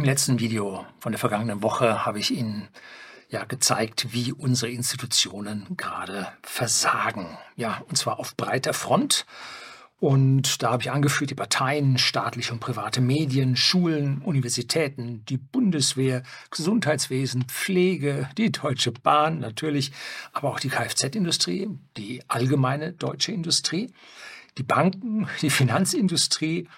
Im letzten Video von der vergangenen Woche habe ich Ihnen ja gezeigt, wie unsere Institutionen gerade versagen. Ja, und zwar auf breiter Front. Und da habe ich angeführt die Parteien, staatliche und private Medien, Schulen, Universitäten, die Bundeswehr, Gesundheitswesen, Pflege, die Deutsche Bahn natürlich, aber auch die Kfz-Industrie, die allgemeine deutsche Industrie, die Banken, die Finanzindustrie,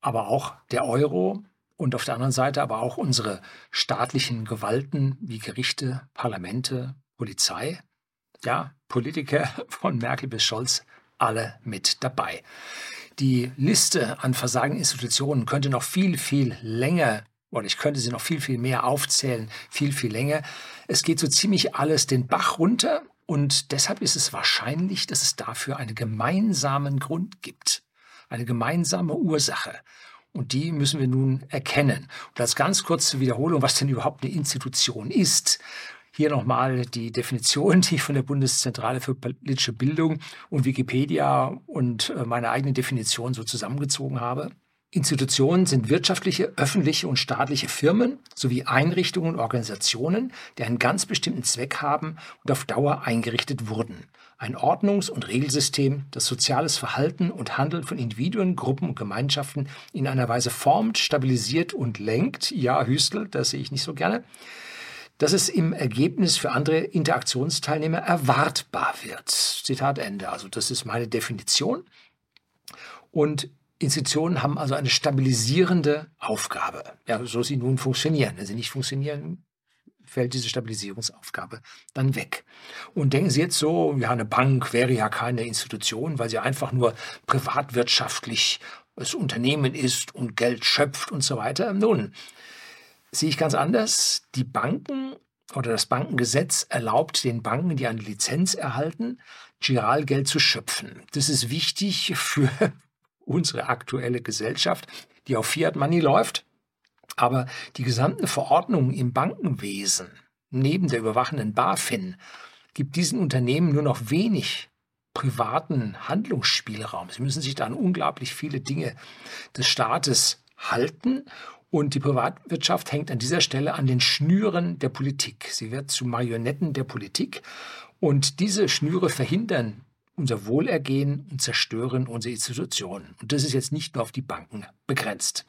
aber auch der Euro, und auf der anderen Seite aber auch unsere staatlichen Gewalten wie Gerichte, Parlamente, Polizei, ja, Politiker von Merkel bis Scholz, alle mit dabei. Die Liste an versagenden Institutionen könnte noch viel, viel länger oder ich könnte sie noch viel, viel mehr aufzählen, viel, viel länger. Es geht so ziemlich alles den Bach runter und deshalb ist es wahrscheinlich, dass es dafür einen gemeinsamen Grund gibt, eine gemeinsame Ursache. Und die müssen wir nun erkennen. Und als ganz kurze Wiederholung, was denn überhaupt eine Institution ist. Hier nochmal die Definition, die ich von der Bundeszentrale für politische Bildung und Wikipedia und äh, meine eigene Definition so zusammengezogen habe. Institutionen sind wirtschaftliche, öffentliche und staatliche Firmen sowie Einrichtungen und Organisationen, die einen ganz bestimmten Zweck haben und auf Dauer eingerichtet wurden. Ein Ordnungs- und Regelsystem, das soziales Verhalten und Handeln von Individuen, Gruppen und Gemeinschaften in einer Weise formt, stabilisiert und lenkt. Ja, Hüstel, das sehe ich nicht so gerne. Dass es im Ergebnis für andere Interaktionsteilnehmer erwartbar wird. Zitat Ende. Also das ist meine Definition. Und Institutionen haben also eine stabilisierende Aufgabe. Ja, so sie nun funktionieren. Wenn sie nicht funktionieren, fällt diese Stabilisierungsaufgabe dann weg. Und denken Sie jetzt so, ja, eine Bank wäre ja keine Institution, weil sie einfach nur privatwirtschaftlich das Unternehmen ist und Geld schöpft und so weiter. Nun, sehe ich ganz anders. Die Banken oder das Bankengesetz erlaubt den Banken, die eine Lizenz erhalten, Giralgeld zu schöpfen. Das ist wichtig für unsere aktuelle Gesellschaft, die auf Fiat Money läuft. Aber die gesamten Verordnungen im Bankenwesen, neben der überwachenden BaFin, gibt diesen Unternehmen nur noch wenig privaten Handlungsspielraum. Sie müssen sich da an unglaublich viele Dinge des Staates halten und die Privatwirtschaft hängt an dieser Stelle an den Schnüren der Politik. Sie wird zu Marionetten der Politik und diese Schnüre verhindern unser Wohlergehen und zerstören unsere Institutionen. Und das ist jetzt nicht nur auf die Banken begrenzt.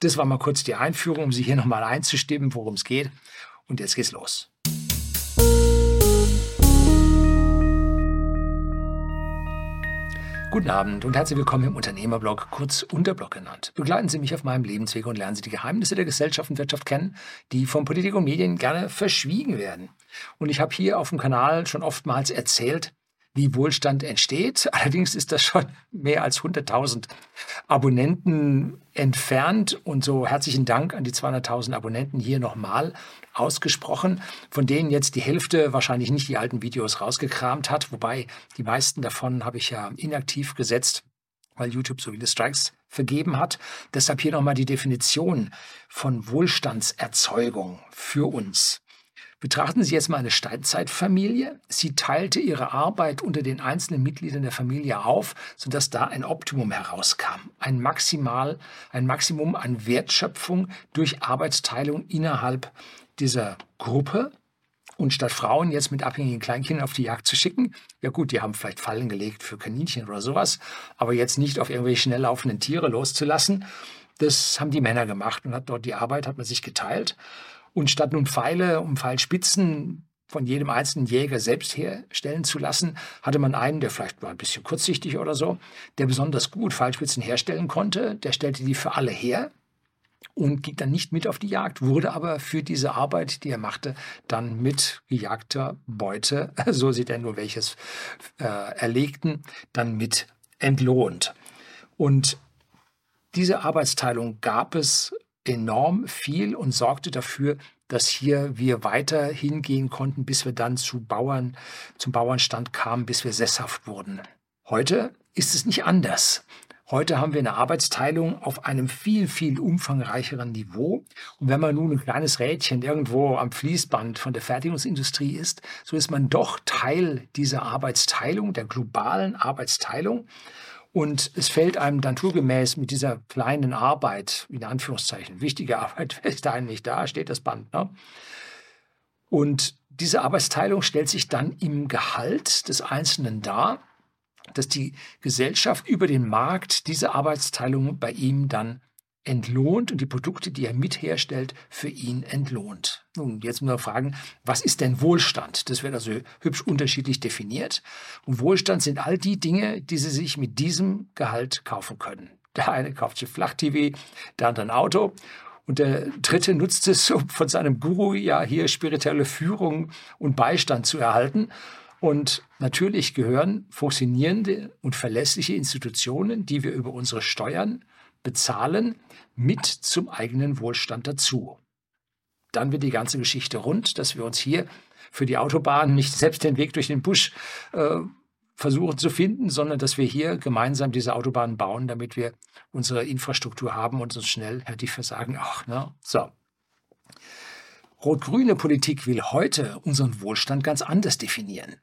Das war mal kurz die Einführung, um Sie hier nochmal einzustimmen, worum es geht. Und jetzt geht's los. Guten Abend und herzlich willkommen im Unternehmerblog, kurz Unterblog genannt. Begleiten Sie mich auf meinem Lebensweg und lernen Sie die Geheimnisse der Gesellschaft und Wirtschaft kennen, die von Politik und Medien gerne verschwiegen werden. Und ich habe hier auf dem Kanal schon oftmals erzählt, wie Wohlstand entsteht. Allerdings ist das schon mehr als 100.000 Abonnenten entfernt. Und so herzlichen Dank an die 200.000 Abonnenten hier nochmal ausgesprochen, von denen jetzt die Hälfte wahrscheinlich nicht die alten Videos rausgekramt hat, wobei die meisten davon habe ich ja inaktiv gesetzt, weil YouTube so viele Strikes vergeben hat. Deshalb hier nochmal die Definition von Wohlstandserzeugung für uns. Betrachten Sie jetzt mal eine Steinzeitfamilie. Sie teilte ihre Arbeit unter den einzelnen Mitgliedern der Familie auf, sodass da ein Optimum herauskam. Ein, Maximal, ein Maximum an Wertschöpfung durch Arbeitsteilung innerhalb dieser Gruppe. Und statt Frauen jetzt mit abhängigen Kleinkindern auf die Jagd zu schicken, ja gut, die haben vielleicht Fallen gelegt für Kaninchen oder sowas, aber jetzt nicht auf irgendwelche schnell laufenden Tiere loszulassen, das haben die Männer gemacht und hat dort die Arbeit, hat man sich geteilt. Und statt nun Pfeile und Pfeilspitzen von jedem einzelnen Jäger selbst herstellen zu lassen, hatte man einen, der vielleicht war ein bisschen kurzsichtig oder so, der besonders gut Pfeilspitzen herstellen konnte. Der stellte die für alle her und ging dann nicht mit auf die Jagd, wurde aber für diese Arbeit, die er machte, dann mit gejagter Beute, so sieht er nur welches äh, erlegten, dann mit entlohnt. Und diese Arbeitsteilung gab es enorm viel und sorgte dafür, dass hier wir weiter hingehen konnten, bis wir dann zu Bauern, zum Bauernstand kamen, bis wir sesshaft wurden. Heute ist es nicht anders. Heute haben wir eine Arbeitsteilung auf einem viel, viel umfangreicheren Niveau. Und wenn man nun ein kleines Rädchen irgendwo am Fließband von der Fertigungsindustrie ist, so ist man doch Teil dieser Arbeitsteilung, der globalen Arbeitsteilung. Und es fällt einem naturgemäß mit dieser kleinen Arbeit, in Anführungszeichen, wichtige Arbeit, ist da nicht da, steht das Band. Ne? Und diese Arbeitsteilung stellt sich dann im Gehalt des Einzelnen dar, dass die Gesellschaft über den Markt diese Arbeitsteilung bei ihm dann entlohnt und die Produkte, die er mitherstellt, für ihn entlohnt. Nun, jetzt muss man fragen, was ist denn Wohlstand? Das wird also hübsch unterschiedlich definiert. Und Wohlstand sind all die Dinge, die Sie sich mit diesem Gehalt kaufen können. Der eine kauft sich Flach-TV, der andere ein Auto und der dritte nutzt es, um von seinem Guru ja hier spirituelle Führung und Beistand zu erhalten. Und natürlich gehören funktionierende und verlässliche Institutionen, die wir über unsere Steuern bezahlen, mit zum eigenen Wohlstand dazu. Dann wird die ganze Geschichte rund, dass wir uns hier für die Autobahn nicht selbst den Weg durch den Busch äh, versuchen zu finden, sondern dass wir hier gemeinsam diese Autobahnen bauen, damit wir unsere Infrastruktur haben und uns schnell, Herr Differ, sagen, ach, ne, so. Rot-grüne Politik will heute unseren Wohlstand ganz anders definieren.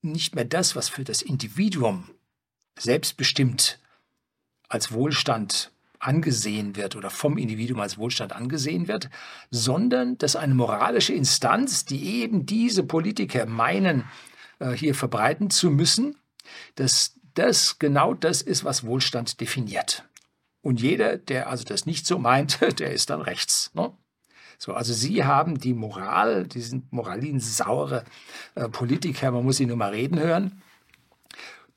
Nicht mehr das, was für das Individuum selbstbestimmt als Wohlstand angesehen wird oder vom Individuum als Wohlstand angesehen wird, sondern dass eine moralische Instanz, die eben diese Politiker meinen, äh, hier verbreiten zu müssen, dass das genau das ist, was Wohlstand definiert. Und jeder, der also das nicht so meint, der ist dann rechts. Ne? So, also Sie haben die Moral, diesen moralinsaure äh, Politiker, man muss ihn nur mal reden hören,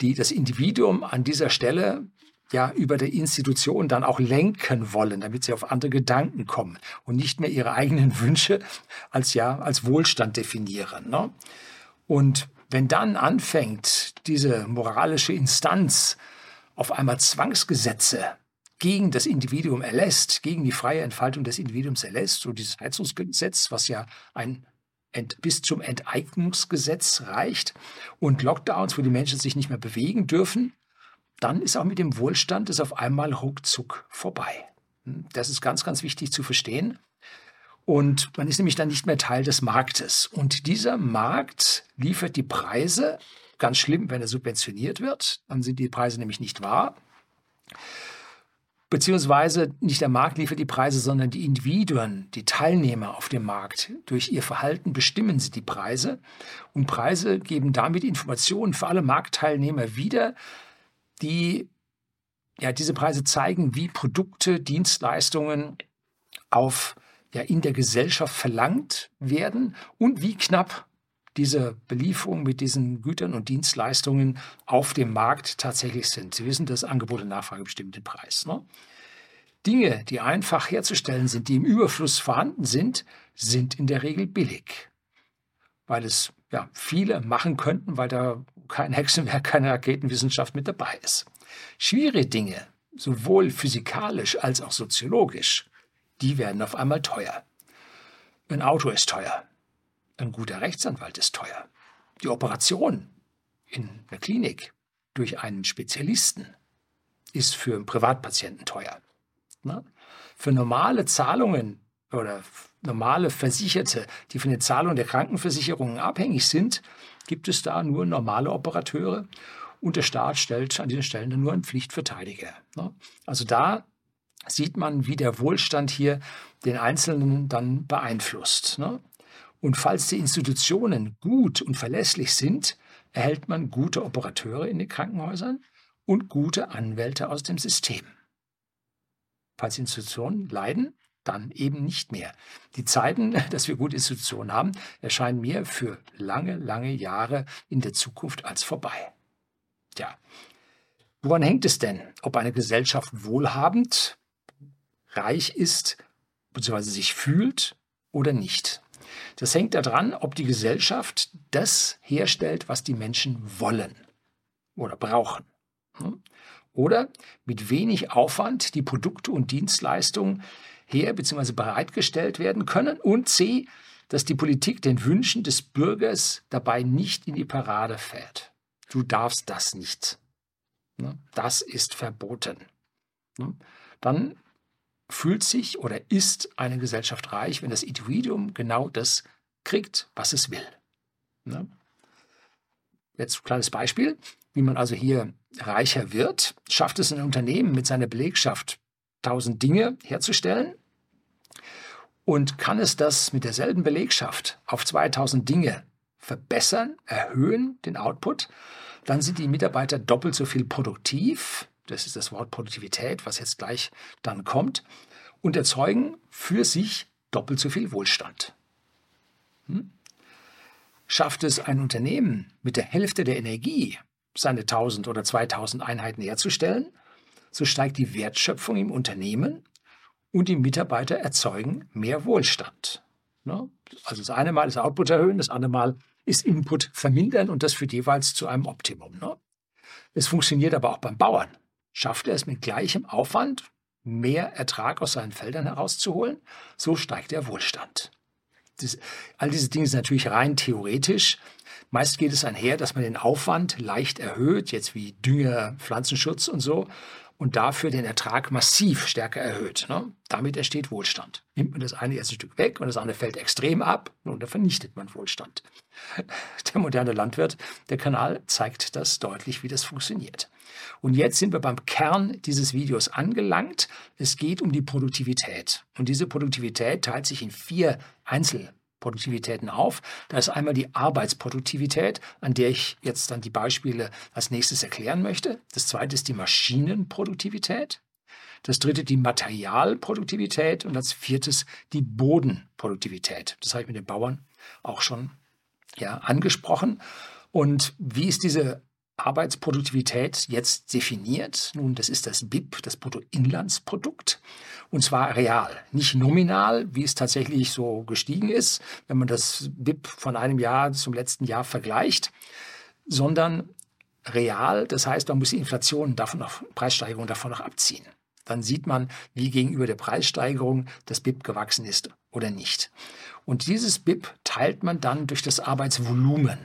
die das Individuum an dieser Stelle ja über die Institution dann auch lenken wollen, damit sie auf andere Gedanken kommen und nicht mehr ihre eigenen Wünsche als ja als Wohlstand definieren. Ne? Und wenn dann anfängt diese moralische Instanz auf einmal Zwangsgesetze gegen das Individuum erlässt, gegen die freie Entfaltung des Individuums erlässt, so dieses Heizungsgesetz, was ja ein bis zum Enteignungsgesetz reicht und Lockdowns, wo die Menschen sich nicht mehr bewegen dürfen, dann ist auch mit dem Wohlstand es auf einmal ruckzuck vorbei. Hm, das ist ganz, ganz wichtig zu verstehen. Und man ist nämlich dann nicht mehr Teil des Marktes. Und dieser Markt liefert die Preise, ganz schlimm, wenn er subventioniert wird, dann sind die Preise nämlich nicht wahr. Beziehungsweise nicht der Markt liefert die Preise, sondern die Individuen, die Teilnehmer auf dem Markt. Durch ihr Verhalten bestimmen sie die Preise. Und Preise geben damit Informationen für alle Marktteilnehmer wieder, die ja, diese Preise zeigen, wie Produkte, Dienstleistungen auf, ja, in der Gesellschaft verlangt werden und wie knapp diese Belieferung mit diesen Gütern und Dienstleistungen auf dem Markt tatsächlich sind. Sie wissen, dass Angebot und Nachfrage bestimmt den Preis. Ne? Dinge, die einfach herzustellen sind, die im Überfluss vorhanden sind, sind in der Regel billig, weil es ja, viele machen könnten, weil da kein Hexenwerk, keine Raketenwissenschaft mit dabei ist. Schwierige Dinge, sowohl physikalisch als auch soziologisch, die werden auf einmal teuer. Ein Auto ist teuer. Ein guter Rechtsanwalt ist teuer. Die Operation in der Klinik durch einen Spezialisten ist für einen Privatpatienten teuer. Na? Für normale Zahlungen oder normale Versicherte, die von den Zahlungen der Krankenversicherungen abhängig sind, gibt es da nur normale Operateure und der Staat stellt an diesen Stellen dann nur einen Pflichtverteidiger. Ne? Also da sieht man, wie der Wohlstand hier den Einzelnen dann beeinflusst. Ne? Und falls die Institutionen gut und verlässlich sind, erhält man gute Operateure in den Krankenhäusern und gute Anwälte aus dem System. Falls Institutionen leiden, dann eben nicht mehr. Die Zeiten, dass wir gute Institutionen haben, erscheinen mir für lange, lange Jahre in der Zukunft als vorbei. Tja, woran hängt es denn, ob eine Gesellschaft wohlhabend, reich ist, beziehungsweise sich fühlt oder nicht? Das hängt daran, ob die Gesellschaft das herstellt, was die Menschen wollen oder brauchen. Hm? Oder mit wenig Aufwand die Produkte und Dienstleistungen her bzw. bereitgestellt werden können und c, dass die Politik den Wünschen des Bürgers dabei nicht in die Parade fährt. Du darfst das nicht. Ne? Das ist verboten. Ne? Dann fühlt sich oder ist eine Gesellschaft reich, wenn das Individuum genau das kriegt, was es will. Ne? Jetzt ein kleines Beispiel, wie man also hier reicher wird, schafft es ein Unternehmen mit seiner Belegschaft tausend Dinge herzustellen und kann es das mit derselben Belegschaft auf 2000 Dinge verbessern, erhöhen, den Output, dann sind die Mitarbeiter doppelt so viel produktiv, das ist das Wort Produktivität, was jetzt gleich dann kommt, und erzeugen für sich doppelt so viel Wohlstand. Hm? Schafft es ein Unternehmen mit der Hälfte der Energie, seine 1000 oder 2000 Einheiten herzustellen, so steigt die Wertschöpfung im Unternehmen und die Mitarbeiter erzeugen mehr Wohlstand. Ne? Also das eine Mal ist Output erhöhen, das andere Mal ist Input vermindern und das führt jeweils zu einem Optimum. Ne? Es funktioniert aber auch beim Bauern. Schafft er es mit gleichem Aufwand, mehr Ertrag aus seinen Feldern herauszuholen, so steigt der Wohlstand. Das, all diese Dinge sind natürlich rein theoretisch. Meist geht es einher, dass man den Aufwand leicht erhöht, jetzt wie Dünger, Pflanzenschutz und so, und dafür den Ertrag massiv stärker erhöht. Ne? Damit entsteht Wohlstand. Nimmt man das eine erste Stück weg und das andere fällt extrem ab, nun, dann vernichtet man Wohlstand. Der moderne Landwirt, der Kanal zeigt das deutlich, wie das funktioniert. Und jetzt sind wir beim Kern dieses Videos angelangt. Es geht um die Produktivität. Und diese Produktivität teilt sich in vier Einzel Produktivitäten auf. Da ist einmal die Arbeitsproduktivität, an der ich jetzt dann die Beispiele als nächstes erklären möchte. Das zweite ist die Maschinenproduktivität. Das dritte die Materialproduktivität und als viertes die Bodenproduktivität. Das habe ich mit den Bauern auch schon ja, angesprochen. Und wie ist diese Arbeitsproduktivität jetzt definiert? Nun, das ist das BIP, das Bruttoinlandsprodukt. Und zwar real, nicht nominal, wie es tatsächlich so gestiegen ist, wenn man das BIP von einem Jahr zum letzten Jahr vergleicht, sondern real, das heißt, man muss die Inflation davon noch, Preissteigerung davon noch abziehen. Dann sieht man, wie gegenüber der Preissteigerung das BIP gewachsen ist oder nicht. Und dieses BIP teilt man dann durch das Arbeitsvolumen.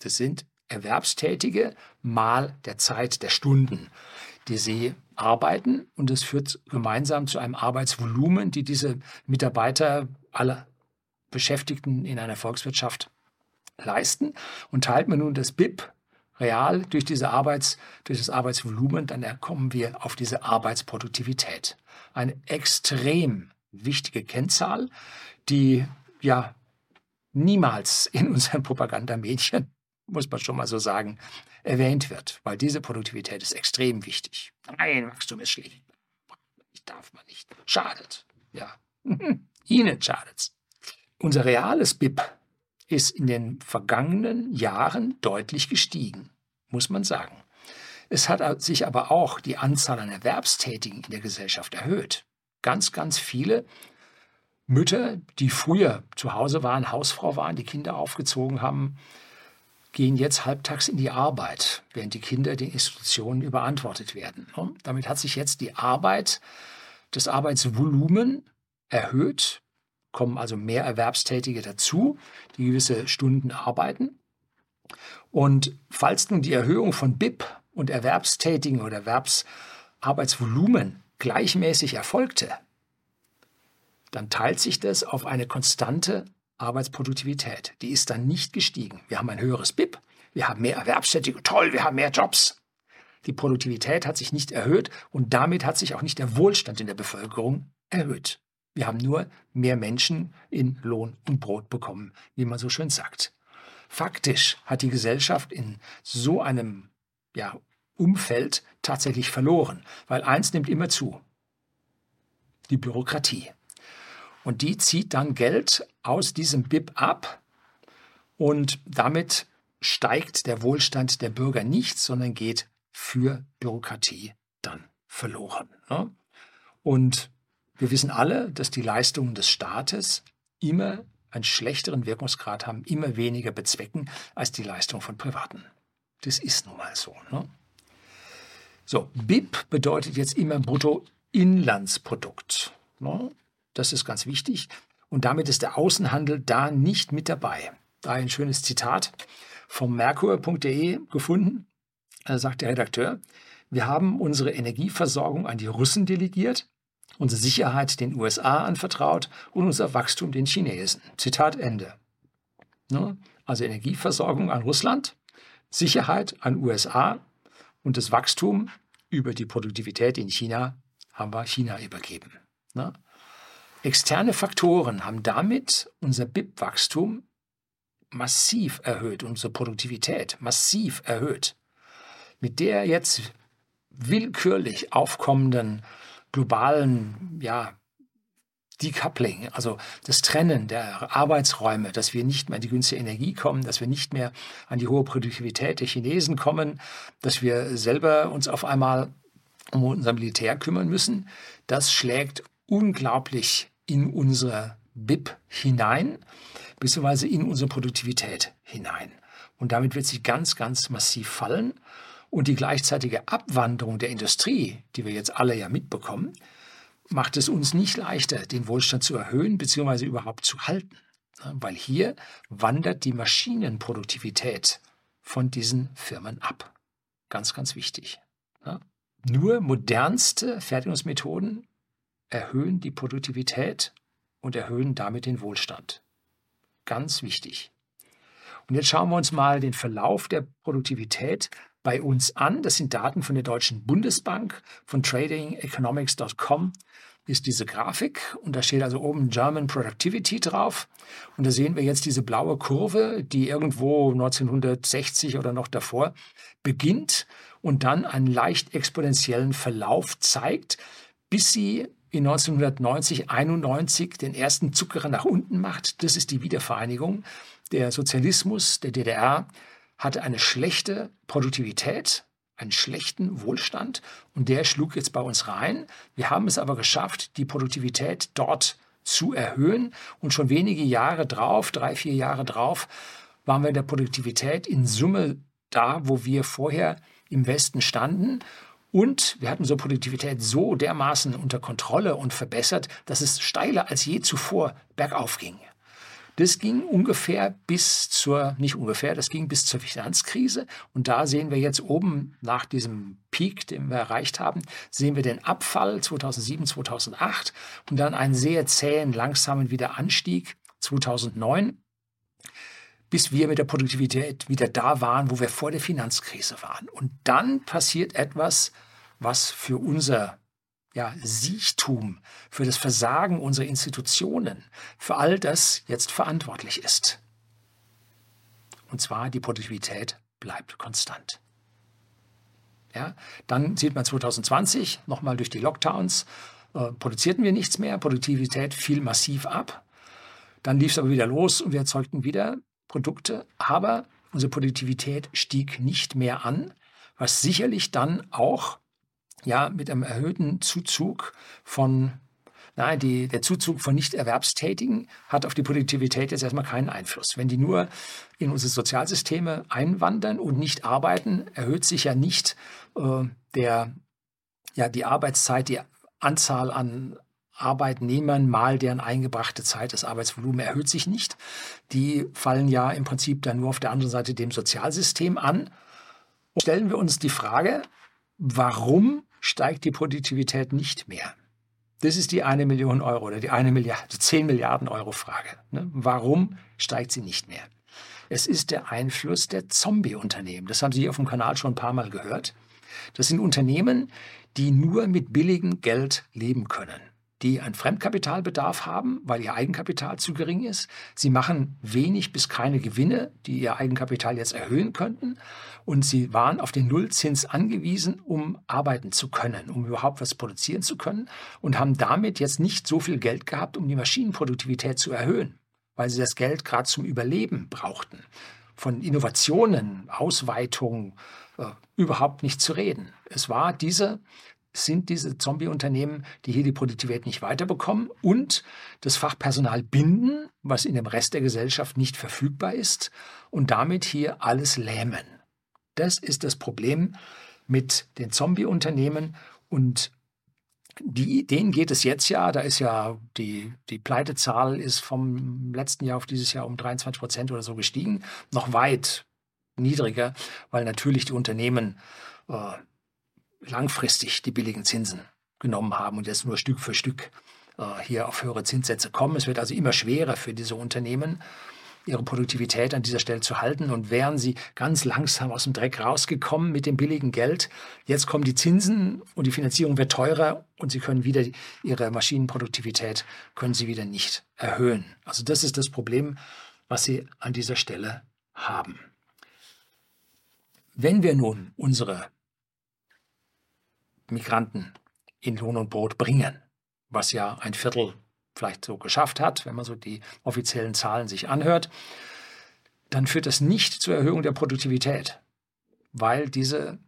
Das sind Erwerbstätige mal der Zeit der Stunden, die sie arbeiten. Und es führt gemeinsam zu einem Arbeitsvolumen, die diese Mitarbeiter, alle Beschäftigten in einer Volkswirtschaft leisten. Und teilt man nun das BIP real durch, diese Arbeits, durch das Arbeitsvolumen, dann kommen wir auf diese Arbeitsproduktivität. Eine extrem wichtige Kennzahl, die ja niemals in unseren Propagandamedien muss man schon mal so sagen, erwähnt wird, weil diese Produktivität ist extrem wichtig. Nein, Wachstum ist schlecht. Ich darf man nicht. Schadet. Ja. Ihnen schadet's. Unser reales BIP ist in den vergangenen Jahren deutlich gestiegen, muss man sagen. Es hat sich aber auch die Anzahl an Erwerbstätigen in der Gesellschaft erhöht. Ganz, ganz viele Mütter, die früher zu Hause waren, Hausfrau waren, die Kinder aufgezogen haben, gehen jetzt halbtags in die Arbeit, während die Kinder den Institutionen überantwortet werden. Damit hat sich jetzt die Arbeit, das Arbeitsvolumen erhöht, kommen also mehr Erwerbstätige dazu, die gewisse Stunden arbeiten. Und falls nun die Erhöhung von BIP und Erwerbstätigen oder Erwerbsarbeitsvolumen gleichmäßig erfolgte, dann teilt sich das auf eine konstante Arbeitsproduktivität. Die ist dann nicht gestiegen. Wir haben ein höheres BIP, wir haben mehr Erwerbstätige, toll, wir haben mehr Jobs. Die Produktivität hat sich nicht erhöht und damit hat sich auch nicht der Wohlstand in der Bevölkerung erhöht. Wir haben nur mehr Menschen in Lohn und Brot bekommen, wie man so schön sagt. Faktisch hat die Gesellschaft in so einem ja, Umfeld tatsächlich verloren, weil eins nimmt immer zu. Die Bürokratie. Und die zieht dann Geld aus diesem BIP ab und damit steigt der Wohlstand der Bürger nicht, sondern geht für Bürokratie dann verloren. Ne? Und wir wissen alle, dass die Leistungen des Staates immer einen schlechteren Wirkungsgrad haben, immer weniger bezwecken als die Leistung von Privaten. Das ist nun mal so. Ne? So, BIP bedeutet jetzt immer Bruttoinlandsprodukt. Ne? Das ist ganz wichtig. Und damit ist der Außenhandel da nicht mit dabei. Da ein schönes Zitat vom Merkur.de gefunden. Da sagt der Redakteur, wir haben unsere Energieversorgung an die Russen delegiert, unsere Sicherheit den USA anvertraut und unser Wachstum den Chinesen. Zitat Ende. Ne? Also Energieversorgung an Russland, Sicherheit an USA Und das Wachstum über die Produktivität in China haben wir China übergeben. Ne? Externe Faktoren haben damit unser BIP-Wachstum massiv erhöht, unsere Produktivität massiv erhöht. Mit der jetzt willkürlich aufkommenden globalen ja, Decoupling, also das Trennen der Arbeitsräume, dass wir nicht mehr an die günstige Energie kommen, dass wir nicht mehr an die hohe Produktivität der Chinesen kommen, dass wir selber uns auf einmal um unser Militär kümmern müssen, das schlägt unglaublich in unsere BIP hinein, beziehungsweise in unsere Produktivität hinein. Und damit wird sie ganz, ganz massiv fallen. Und die gleichzeitige Abwanderung der Industrie, die wir jetzt alle ja mitbekommen, macht es uns nicht leichter, den Wohlstand zu erhöhen bzw. überhaupt zu halten. Weil hier wandert die Maschinenproduktivität von diesen Firmen ab. Ganz, ganz wichtig. Nur modernste Fertigungsmethoden erhöhen die Produktivität und erhöhen damit den Wohlstand. Ganz wichtig. Und jetzt schauen wir uns mal den Verlauf der Produktivität bei uns an. Das sind Daten von der Deutschen Bundesbank, von tradingeconomics.com ist diese Grafik und da steht also oben German Productivity drauf. Und da sehen wir jetzt diese blaue Kurve, die irgendwo 1960 oder noch davor beginnt und dann einen leicht exponentiellen Verlauf zeigt, bis sie in 1990, 91 den ersten Zucker nach unten macht. Das ist die Wiedervereinigung. Der Sozialismus der DDR hatte eine schlechte Produktivität, einen schlechten Wohlstand und der schlug jetzt bei uns rein. Wir haben es aber geschafft, die Produktivität dort zu erhöhen und schon wenige Jahre drauf, drei, vier Jahre drauf, waren wir in der Produktivität in Summe da, wo wir vorher im Westen standen und wir hatten unsere Produktivität so dermaßen unter Kontrolle und verbessert, dass es steiler als je zuvor bergauf ging. Das ging ungefähr bis zur, nicht ungefähr, das ging bis zur Finanzkrise. Und da sehen wir jetzt oben nach diesem Peak, den wir erreicht haben, sehen wir den Abfall 2007, 2008 und dann einen sehr zähen, langsamen Wiederanstieg 2009 bis wir mit der Produktivität wieder da waren, wo wir vor der Finanzkrise waren. Und dann passiert etwas, was für unser ja, Siechtum, für das Versagen unserer Institutionen, für all das jetzt verantwortlich ist. Und zwar die Produktivität bleibt konstant. Ja, dann sieht man 2020 nochmal durch die Lockdowns, äh, produzierten wir nichts mehr, Produktivität fiel massiv ab. Dann lief es aber wieder los und wir erzeugten wieder Produkte, aber unsere Produktivität stieg nicht mehr an, was sicherlich dann auch ja, mit einem erhöhten Zuzug von, nein, die, der Zuzug von Nichterwerbstätigen hat auf die Produktivität jetzt erstmal keinen Einfluss. Wenn die nur in unsere Sozialsysteme einwandern und nicht arbeiten, erhöht sich ja nicht äh, der, ja, die Arbeitszeit, die Anzahl an Arbeitnehmern mal deren eingebrachte Zeit, das Arbeitsvolumen erhöht sich nicht. Die fallen ja im Prinzip dann nur auf der anderen Seite dem Sozialsystem an. Und stellen wir uns die Frage, warum steigt die Produktivität nicht mehr? Das ist die eine Million Euro oder die eine Milliarde, 10 Milliarden Euro Frage. Ne? Warum steigt sie nicht mehr? Es ist der Einfluss der Zombie-Unternehmen. Das haben Sie auf dem Kanal schon ein paar Mal gehört. Das sind Unternehmen, die nur mit billigem Geld leben können die einen Fremdkapitalbedarf haben, weil ihr Eigenkapital zu gering ist. Sie machen wenig bis keine Gewinne, die ihr Eigenkapital jetzt erhöhen könnten. Und sie waren auf den Nullzins angewiesen, um arbeiten zu können, um überhaupt was produzieren zu können und haben damit jetzt nicht so viel Geld gehabt, um die Maschinenproduktivität zu erhöhen, weil sie das Geld gerade zum Überleben brauchten. Von Innovationen, Ausweitung, äh, überhaupt nicht zu reden. Es war diese sind diese Zombie-Unternehmen, die hier die Produktivität nicht weiterbekommen und das Fachpersonal binden, was in dem Rest der Gesellschaft nicht verfügbar ist und damit hier alles lähmen. Das ist das Problem mit den Zombie-Unternehmen und die, denen geht es jetzt ja, da ist ja die, die Pleitezahl ist vom letzten Jahr auf dieses Jahr um 23 Prozent oder so gestiegen, noch weit niedriger, weil natürlich die Unternehmen äh, langfristig die billigen Zinsen genommen haben und jetzt nur Stück für Stück äh, hier auf höhere Zinssätze kommen. Es wird also immer schwerer für diese Unternehmen, ihre Produktivität an dieser Stelle zu halten und wären sie ganz langsam aus dem Dreck rausgekommen mit dem billigen Geld. Jetzt kommen die Zinsen und die Finanzierung wird teurer und sie können wieder ihre Maschinenproduktivität können sie wieder nicht erhöhen. Also das ist das Problem, was sie an dieser Stelle haben. Wenn wir nun unsere Migranten in Lohn und Brot bringen, was ja ein Viertel vielleicht so geschafft hat, wenn man so die offiziellen Zahlen sich anhört, dann führt das nicht zur Erhöhung der Produktivität, weil diese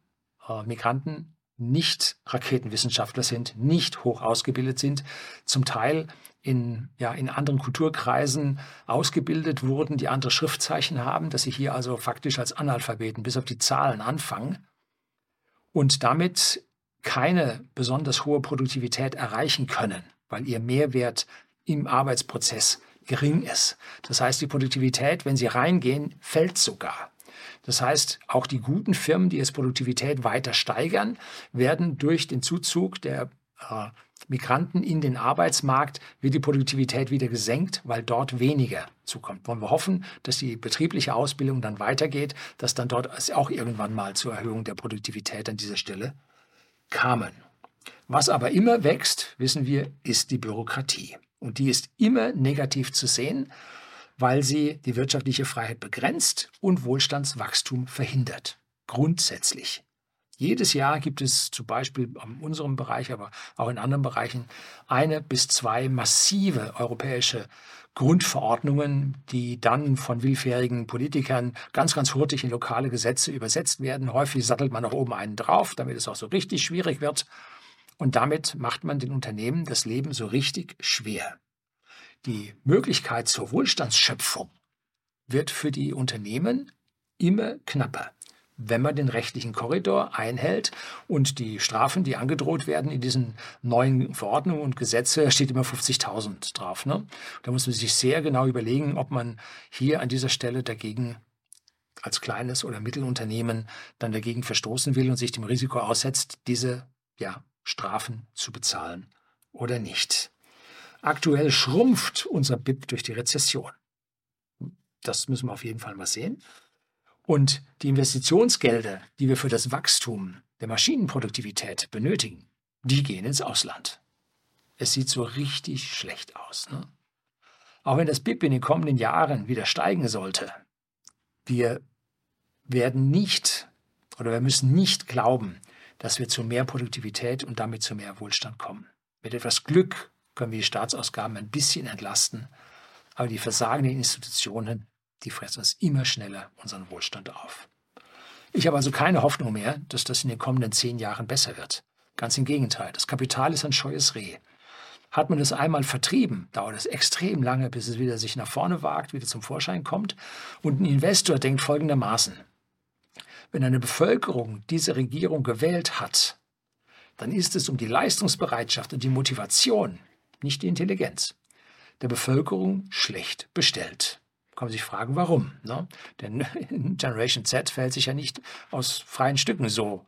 äh, Migranten nicht Raketenwissenschaftler sind, nicht hoch ausgebildet sind, zum Teil in, ja, in anderen Kulturkreisen ausgebildet wurden, die andere Schriftzeichen haben, dass sie hier also faktisch als Analphabeten bis auf die Zahlen anfangen. Und damit keine besonders hohe Produktivität erreichen können, weil ihr Mehrwert im Arbeitsprozess gering ist. Das heißt, die Produktivität, wenn sie reingehen, fällt sogar. Das heißt, auch die guten Firmen, die jetzt Produktivität weiter steigern, werden durch den Zuzug der äh, Migranten in den Arbeitsmarkt, wird die Produktivität wieder gesenkt, weil dort weniger zukommt. Wollen wir hoffen, dass die betriebliche Ausbildung dann weitergeht, dass dann dort auch irgendwann mal zur Erhöhung der Produktivität an dieser Stelle kamen. Was aber immer wächst, wissen wir, ist die Bürokratie. Und die ist immer negativ zu sehen, weil sie die wirtschaftliche Freiheit begrenzt und Wohlstandswachstum verhindert. Grundsätzlich. Jedes Jahr gibt es zum Beispiel in unserem Bereich, aber auch in anderen Bereichen eine bis zwei massive europäische Grundverordnungen, die dann von willfährigen Politikern ganz, ganz hurtig in lokale Gesetze übersetzt werden. Häufig sattelt man noch oben einen drauf, damit es auch so richtig schwierig wird. Und damit macht man den Unternehmen das Leben so richtig schwer. Die Möglichkeit zur Wohlstandsschöpfung wird für die Unternehmen immer knapper wenn man den rechtlichen Korridor einhält und die Strafen, die angedroht werden in diesen neuen Verordnungen und Gesetze, steht immer 50.000 drauf. Ne? Da muss man sich sehr genau überlegen, ob man hier an dieser Stelle dagegen als kleines oder Mittelunternehmen dann dagegen verstoßen will und sich dem Risiko aussetzt, diese ja, Strafen zu bezahlen oder nicht. Aktuell schrumpft unser BIP durch die Rezession. Das müssen wir auf jeden Fall mal sehen. Und die Investitionsgelder, die wir für das Wachstum der Maschinenproduktivität benötigen, die gehen ins Ausland. Es sieht so richtig schlecht aus. Ne? Auch wenn das BIP in den kommenden Jahren wieder steigen sollte, wir werden nicht oder wir müssen nicht glauben, dass wir zu mehr Produktivität und damit zu mehr Wohlstand kommen. Mit etwas Glück können wir die Staatsausgaben ein bisschen entlasten, aber die versagenden Institutionen die fressen uns immer schneller unseren Wohlstand auf. Ich habe also keine Hoffnung mehr, dass das in den kommenden zehn Jahren besser wird. Ganz im Gegenteil, das Kapital ist ein scheues Reh. Hat man es einmal vertrieben, dauert es extrem lange, bis es wieder sich nach vorne wagt, wieder zum Vorschein kommt. Und ein Investor denkt folgendermaßen, wenn eine Bevölkerung diese Regierung gewählt hat, dann ist es um die Leistungsbereitschaft und die Motivation, nicht die Intelligenz, der Bevölkerung schlecht bestellt kann man sich fragen, warum. Ne? Denn Generation Z verhält sich ja nicht aus freien Stücken so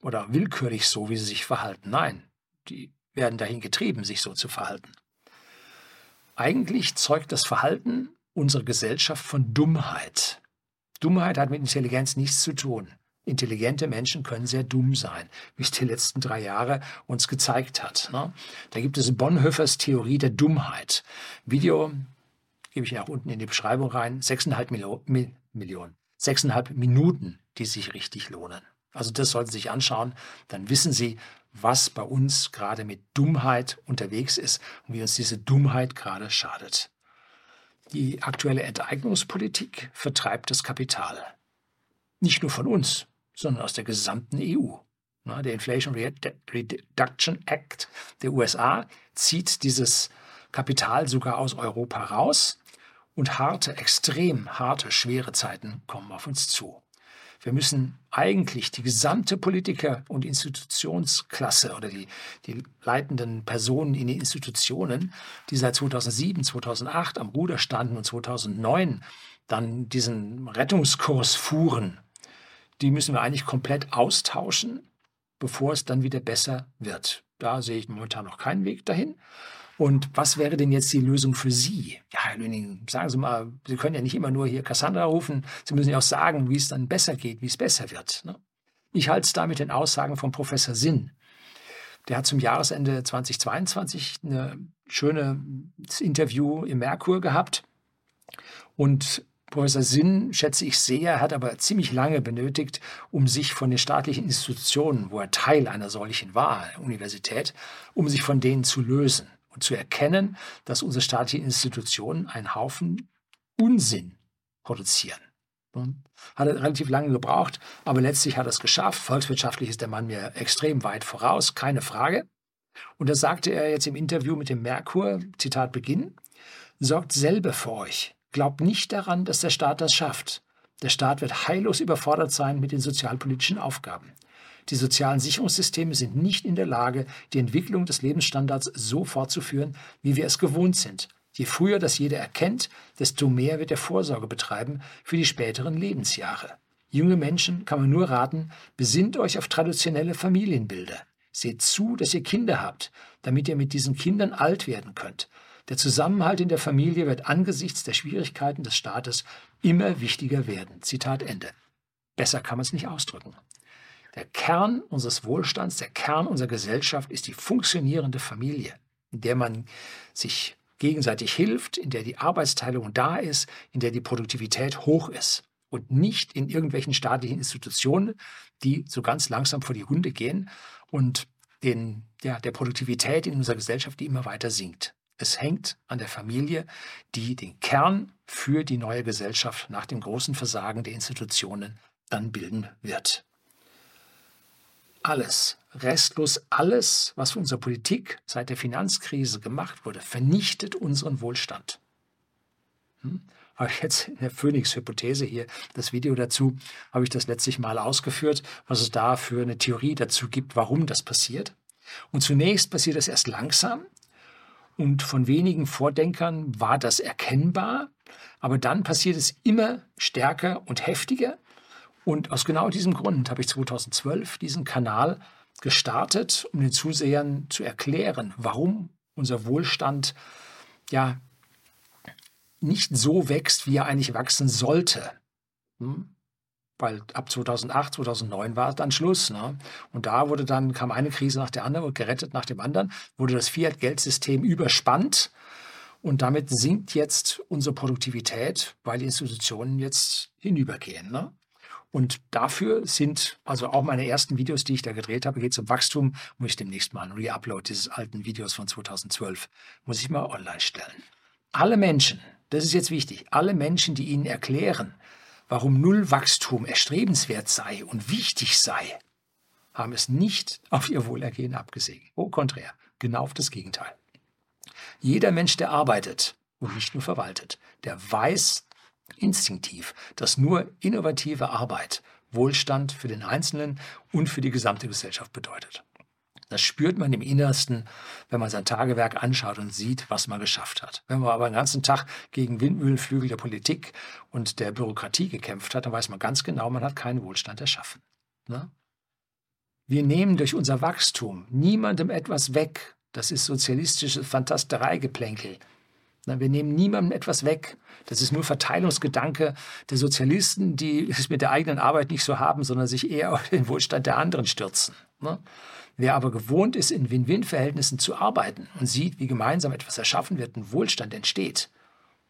oder willkürlich so, wie sie sich verhalten. Nein, die werden dahin getrieben, sich so zu verhalten. Eigentlich zeugt das Verhalten unserer Gesellschaft von Dummheit. Dummheit hat mit Intelligenz nichts zu tun. Intelligente Menschen können sehr dumm sein, wie es die letzten drei Jahre uns gezeigt hat. Ne? Da gibt es Bonhoeffers Theorie der Dummheit. Video gebe ich auch unten in die Beschreibung rein, 6,5 Millionen, 6,5 Minuten, die sich richtig lohnen. Also das sollten Sie sich anschauen, dann wissen Sie, was bei uns gerade mit Dummheit unterwegs ist und wie uns diese Dummheit gerade schadet. Die aktuelle Enteignungspolitik vertreibt das Kapital. Nicht nur von uns, sondern aus der gesamten EU. Der Inflation Reduction Act der USA zieht dieses Kapital sogar aus Europa raus und harte, extrem harte, schwere Zeiten kommen auf uns zu. Wir müssen eigentlich die gesamte Politiker- und Institutionsklasse oder die, die leitenden Personen in den Institutionen, die seit 2007, 2008 am Ruder standen und 2009 dann diesen Rettungskurs fuhren, die müssen wir eigentlich komplett austauschen, bevor es dann wieder besser wird. Da sehe ich momentan noch keinen Weg dahin. Und was wäre denn jetzt die Lösung für Sie? Ja, Herr Lüning, sagen Sie mal, Sie können ja nicht immer nur hier Cassandra rufen, Sie müssen ja auch sagen, wie es dann besser geht, wie es besser wird. Ne? Ich halte es da mit den Aussagen von Professor Sinn. Der hat zum Jahresende 2022 ein schönes Interview im Merkur gehabt. Und Professor Sinn schätze ich sehr, hat aber ziemlich lange benötigt, um sich von den staatlichen Institutionen, wo er Teil einer solchen war, Universität, um sich von denen zu lösen und zu erkennen, dass unsere staatlichen Institutionen einen Haufen Unsinn produzieren. Hat er relativ lange gebraucht, aber letztlich hat er es geschafft. Volkswirtschaftlich ist der Mann mir extrem weit voraus, keine Frage. Und da sagte er jetzt im Interview mit dem Merkur, Zitat Beginn, sorgt selber für euch. Glaubt nicht daran, dass der Staat das schafft. Der Staat wird heillos überfordert sein mit den sozialpolitischen Aufgaben. Die sozialen Sicherungssysteme sind nicht in der Lage, die Entwicklung des Lebensstandards so fortzuführen, wie wir es gewohnt sind. Je früher das jeder erkennt, desto mehr wird er Vorsorge betreiben für die späteren Lebensjahre. Junge Menschen kann man nur raten, besinnt euch auf traditionelle Familienbilder. Seht zu, dass ihr Kinder habt, damit ihr mit diesen Kindern alt werden könnt. Der Zusammenhalt in der Familie wird angesichts der Schwierigkeiten des Staates immer wichtiger werden. Zitat Ende. Besser kann man es nicht ausdrücken. Der Kern unseres Wohlstands, der Kern unserer Gesellschaft ist die funktionierende Familie, in der man sich gegenseitig hilft, in der die Arbeitsteilung da ist, in der die Produktivität hoch ist und nicht in irgendwelchen staatlichen Institutionen, die so ganz langsam vor die Hunde gehen und den, ja, der Produktivität in unserer Gesellschaft, die immer weiter sinkt. Es hängt an der Familie, die den Kern für die neue Gesellschaft nach dem großen Versagen der Institutionen dann bilden wird. Alles, restlos alles, was von unserer Politik seit der Finanzkrise gemacht wurde, vernichtet unseren Wohlstand. Hm? Habe ich jetzt in der Phoenix-Hypothese hier, das Video dazu, habe ich das letztlich mal ausgeführt, was es da für eine Theorie dazu gibt, warum das passiert. Und zunächst passiert es erst langsam und von wenigen Vordenkern war das erkennbar, aber dann passiert es immer stärker und heftiger und aus genau diesem Grund habe ich 2012 diesen Kanal gestartet, um den Zusehern zu erklären, warum unser Wohlstand ja nicht so wächst, wie er eigentlich wachsen sollte. Hm? Weil ab 2008, 2009 war dann Schluss. Ne? Und da wurde dann, kam eine Krise nach der anderen und gerettet nach dem anderen, wurde das Fiat-Geldsystem überspannt. Und damit sinkt jetzt unsere Produktivität, weil die Institutionen jetzt hinübergehen. Ne? Und dafür sind also auch meine ersten Videos, die ich da gedreht habe, geht zum Wachstum, muss ich demnächst mal einen Reupload dieses alten Videos von 2012, muss ich mal online stellen. Alle Menschen, das ist jetzt wichtig, alle Menschen, die Ihnen erklären, warum Nullwachstum erstrebenswert sei und wichtig sei, haben es nicht auf ihr Wohlergehen abgesehen. Au contraire, genau auf das Gegenteil. Jeder Mensch, der arbeitet und nicht nur verwaltet, der weiß, instinktiv, dass nur innovative Arbeit Wohlstand für den Einzelnen und für die gesamte Gesellschaft bedeutet. Das spürt man im Innersten, wenn man sein Tagewerk anschaut und sieht, was man geschafft hat. Wenn man aber den ganzen Tag gegen Windmühlenflügel der Politik und der Bürokratie gekämpft hat, dann weiß man ganz genau, man hat keinen Wohlstand erschaffen. Ne? Wir nehmen durch unser Wachstum niemandem etwas weg. Das ist sozialistisches Fantastereigeplänkel. Wir nehmen niemandem etwas weg. Das ist nur Verteilungsgedanke der Sozialisten, die es mit der eigenen Arbeit nicht so haben, sondern sich eher auf den Wohlstand der anderen stürzen. Ne? Wer aber gewohnt ist, in Win-Win-Verhältnissen zu arbeiten und sieht, wie gemeinsam etwas erschaffen wird und Wohlstand entsteht,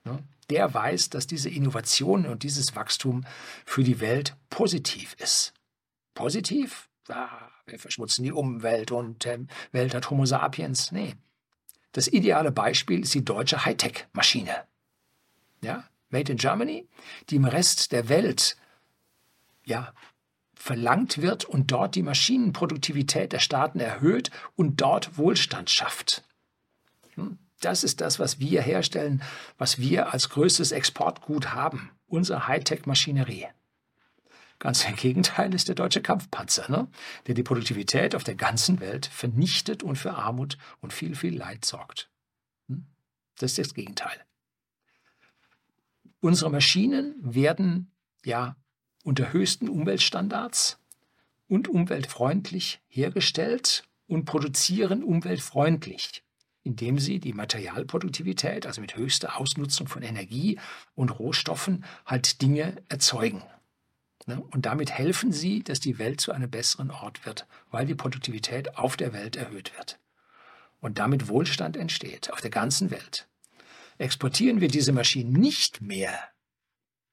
ne? der weiß, dass diese Innovation und dieses Wachstum für die Welt positiv ist. Positiv? Ah, wir verschmutzen die Umwelt und die Welt hat Homo sapiens. Nee, das ideale Beispiel ist die deutsche Hightech-Maschine. Ja, made in Germany, die im Rest der Welt ja, verlangt wird und dort die Maschinenproduktivität der Staaten erhöht und dort Wohlstand schafft. Hm? Das ist das, was wir herstellen, was wir als größtes Exportgut haben, unsere Hightech-Maschinerie. Ganz im Gegenteil ist der deutsche Kampfpanzer, ne? der die Produktivität auf der ganzen Welt vernichtet und für Armut und viel, viel Leid sorgt. Hm? Das ist das Gegenteil. Unsere Maschinen werden ja unter höchsten Umweltstandards und umweltfreundlich hergestellt und produzieren umweltfreundlich. indem sie die Materialproduktivität, also mit höchster Ausnutzung von Energie und Rohstoffen, halt Dinge erzeugen. Ne? Und damit helfen sie, dass die Welt zu einem besseren Ort wird, weil die Produktivität auf der Welt erhöht wird. Und damit Wohlstand entsteht auf der ganzen Welt. Exportieren wir diese Maschinen nicht mehr,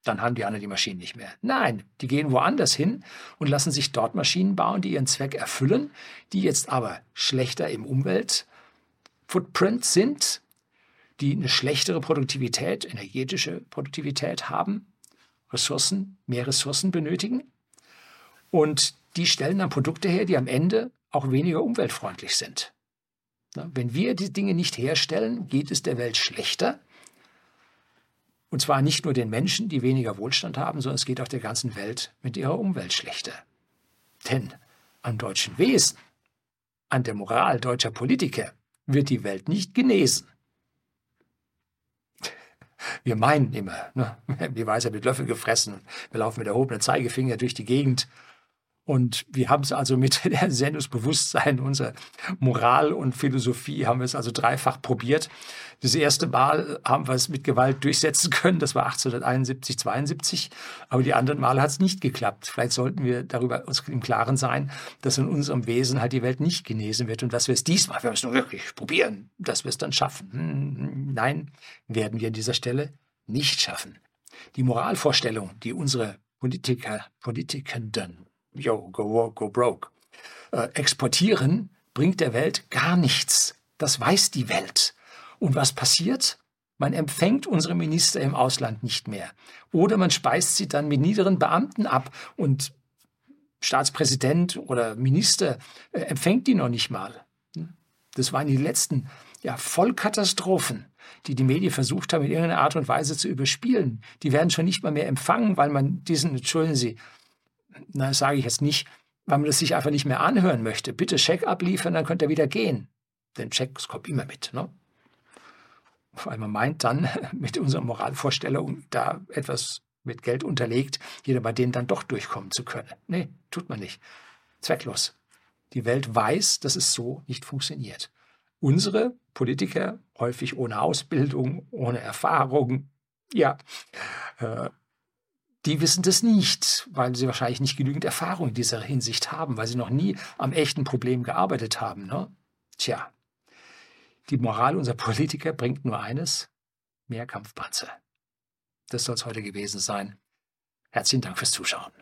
dann haben die anderen die Maschinen nicht mehr. Nein, die gehen woanders hin und lassen sich dort Maschinen bauen, die ihren Zweck erfüllen, die jetzt aber schlechter im Umweltfootprint sind, die eine schlechtere Produktivität, energetische Produktivität haben, Ressourcen, mehr Ressourcen benötigen. Und die stellen dann Produkte her, die am Ende auch weniger umweltfreundlich sind. Wenn wir die Dinge nicht herstellen, geht es der Welt schlechter. Und zwar nicht nur den Menschen, die weniger Wohlstand haben, sondern es geht auch der ganzen Welt mit ihrer Umwelt schlechter. Denn am deutschen Wesen, an der Moral deutscher Politiker wird die Welt nicht genesen. Wir meinen immer, ne, wie Weißer mit Löffel gefressen, wir laufen mit erhobenem Zeigefinger durch die Gegend und wir haben es also mit der Sendungsbewusstsein, unserer Moral und Philosophie, haben wir es also dreifach probiert. Das erste Mal haben wir es mit Gewalt durchsetzen können, das war 1871, 72, aber die anderen Male hat es nicht geklappt. Vielleicht sollten wir darüber uns im Klaren sein, dass in unserem Wesen halt die Welt nicht genesen wird und dass wir es diesmal, wir müssen wirklich probieren, dass wir es dann schaffen. Hm, nein, werden wir an dieser Stelle nicht schaffen. Die Moralvorstellung, die unsere Politiker, Politikenden yo, go, go broke. Äh, exportieren bringt der Welt gar nichts. Das weiß die Welt. Und was passiert? Man empfängt unsere Minister im Ausland nicht mehr. Oder man speist sie dann mit niederen Beamten ab und Staatspräsident oder Minister äh, empfängt die noch nicht mal. Das waren die letzten ja, Vollkatastrophen, die die Medien versucht haben, in irgendeiner Art und Weise zu überspielen. Die werden schon nicht mal mehr empfangen, weil man diesen, entschuldigen Sie, na, sage ich jetzt nicht, weil man das sich einfach nicht mehr anhören möchte. Bitte Scheck abliefern, dann könnt ihr wieder gehen. Denn Schecks kommt immer mit. Ne? Weil man meint dann mit unserer Moralvorstellung da etwas mit Geld unterlegt, jeder bei denen dann doch durchkommen zu können. Nee, tut man nicht. Zwecklos. Die Welt weiß, dass es so nicht funktioniert. Unsere Politiker, häufig ohne Ausbildung, ohne Erfahrung, ja, äh, die wissen das nicht, weil sie wahrscheinlich nicht genügend Erfahrung in dieser Hinsicht haben, weil sie noch nie am echten Problem gearbeitet haben. Ne? Tja, die Moral unserer Politiker bringt nur eines, mehr Kampfpanzer. Das soll es heute gewesen sein. Herzlichen Dank fürs Zuschauen.